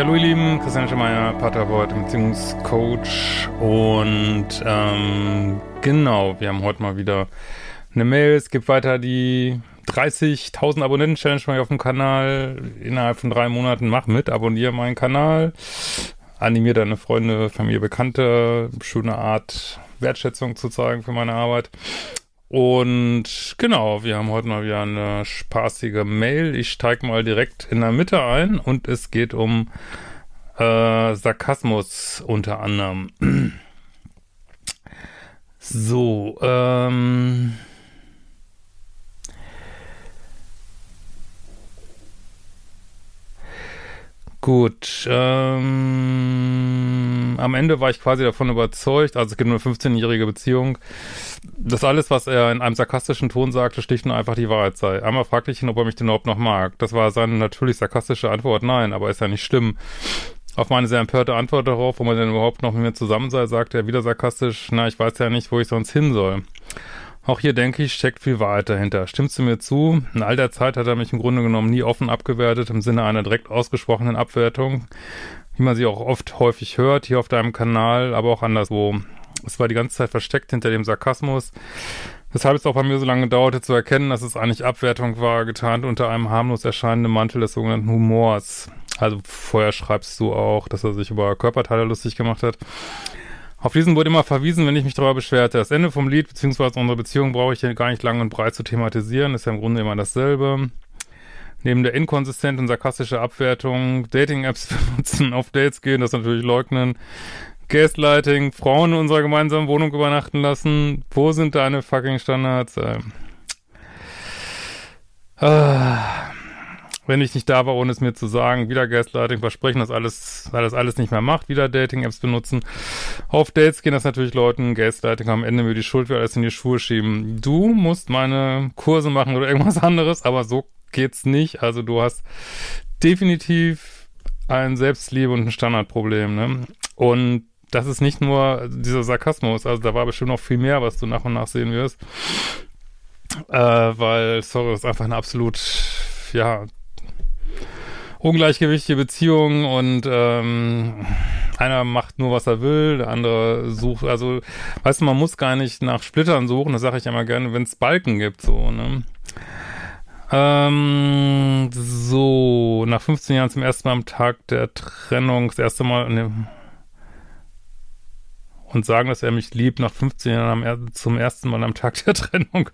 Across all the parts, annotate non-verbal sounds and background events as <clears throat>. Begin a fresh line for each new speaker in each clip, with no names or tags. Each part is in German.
Ja, hallo ihr Lieben, Christian Schemeier, Paartherapeut, Beziehungscoach und ähm, genau, wir haben heute mal wieder eine Mail. Es gibt weiter die 30.000 Abonnenten-Challenge mal auf dem Kanal. Innerhalb von drei Monaten mach mit, abonniere meinen Kanal, animiere deine Freunde, Familie, Bekannte, schöne Art Wertschätzung zu zeigen für meine Arbeit. Und genau, wir haben heute mal wieder eine spaßige Mail. Ich steige mal direkt in der Mitte ein und es geht um äh, Sarkasmus unter anderem. <clears throat> So, ähm... Gut, ähm, am Ende war ich quasi davon überzeugt, also es gibt nur eine 15-jährige Beziehung, dass alles, was er in einem sarkastischen Ton sagte, schlicht und einfach die Wahrheit sei. Einmal fragte ich ihn, ob er mich denn überhaupt noch mag. Das war seine natürlich sarkastische Antwort, nein, aber ist ja nicht schlimm. Auf meine sehr empörte Antwort darauf, ob er denn überhaupt noch mit mir zusammen sei, sagte er wieder sarkastisch, na, ich weiß ja nicht, wo ich sonst hin soll. Auch hier denke ich, steckt viel Wahrheit dahinter. Stimmst du mir zu? In all der Zeit hat er mich im Grunde genommen nie offen abgewertet, im Sinne einer direkt ausgesprochenen Abwertung, wie man sie auch oft häufig hört, hier auf deinem Kanal, aber auch anderswo. Es war die ganze Zeit versteckt hinter dem Sarkasmus, weshalb es auch bei mir so lange dauerte zu erkennen, dass es eigentlich Abwertung war, getarnt unter einem harmlos erscheinenden Mantel des sogenannten Humors. Also vorher schreibst du auch, dass er sich über Körperteile lustig gemacht hat. Auf diesen wurde immer verwiesen, wenn ich mich darüber beschwerte. Das Ende vom Lied beziehungsweise unsere Beziehung brauche ich hier gar nicht lang und breit zu thematisieren. Ist ja im Grunde immer dasselbe. Neben der inkonsistenten, sarkastische Abwertung, Dating-Apps <laughs> benutzen, auf Dates gehen, das natürlich leugnen, Gaslighting, Frauen in unserer gemeinsamen Wohnung übernachten lassen. Wo sind deine fucking Standards? Äh. Ah wenn ich nicht da war, ohne es mir zu sagen, wieder Gaslighting, versprechen, dass alles, weil das alles nicht mehr macht, wieder Dating-Apps benutzen. Auf Dates gehen das natürlich Leuten, Gaslighting am Ende mir die Schuld für alles in die Schuhe schieben. Du musst meine Kurse machen oder irgendwas anderes, aber so geht's nicht. Also du hast definitiv ein Selbstliebe und ein Standardproblem, ne? Und das ist nicht nur dieser Sarkasmus, also da war bestimmt noch viel mehr, was du nach und nach sehen wirst. Äh, weil, sorry, das ist einfach eine absolut, ja, ungleichgewichtige Beziehungen und ähm, einer macht nur, was er will, der andere sucht, also, weißt du, man muss gar nicht nach Splittern suchen, das sage ich immer gerne, wenn es Balken gibt, so, ne? Ähm, so, nach 15 Jahren zum ersten Mal am Tag der Trennung, das erste Mal, ne, und sagen, dass er mich liebt, nach 15 Jahren am, zum ersten Mal am Tag der Trennung.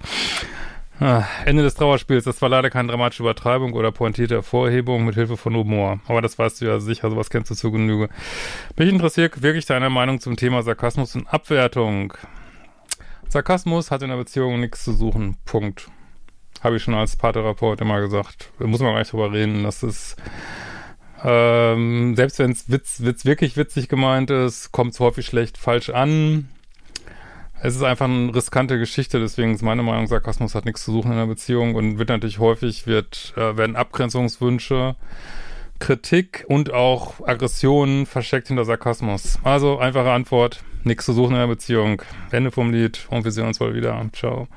Ah, Ende des Trauerspiels. Das war leider keine dramatische Übertreibung oder pointierte Hervorhebung mit Hilfe von Humor. Aber das weißt du ja sicher, sowas kennst du zu Genüge. Mich interessiert wirklich deine Meinung zum Thema Sarkasmus und Abwertung. Sarkasmus hat in der Beziehung nichts zu suchen. Punkt. Habe ich schon als Paartherapeut immer gesagt. Da muss man gar nicht drüber reden. Das ist, ähm, selbst wenn es Witz, Witz wirklich witzig gemeint ist, kommt es häufig schlecht falsch an es ist einfach eine riskante Geschichte, deswegen ist meine Meinung, Sarkasmus hat nichts zu suchen in einer Beziehung und wird natürlich häufig, wird, äh, werden Abgrenzungswünsche, Kritik und auch Aggressionen versteckt hinter Sarkasmus. Also einfache Antwort, nichts zu suchen in einer Beziehung. Ende vom Lied und wir sehen uns bald wieder. Ciao.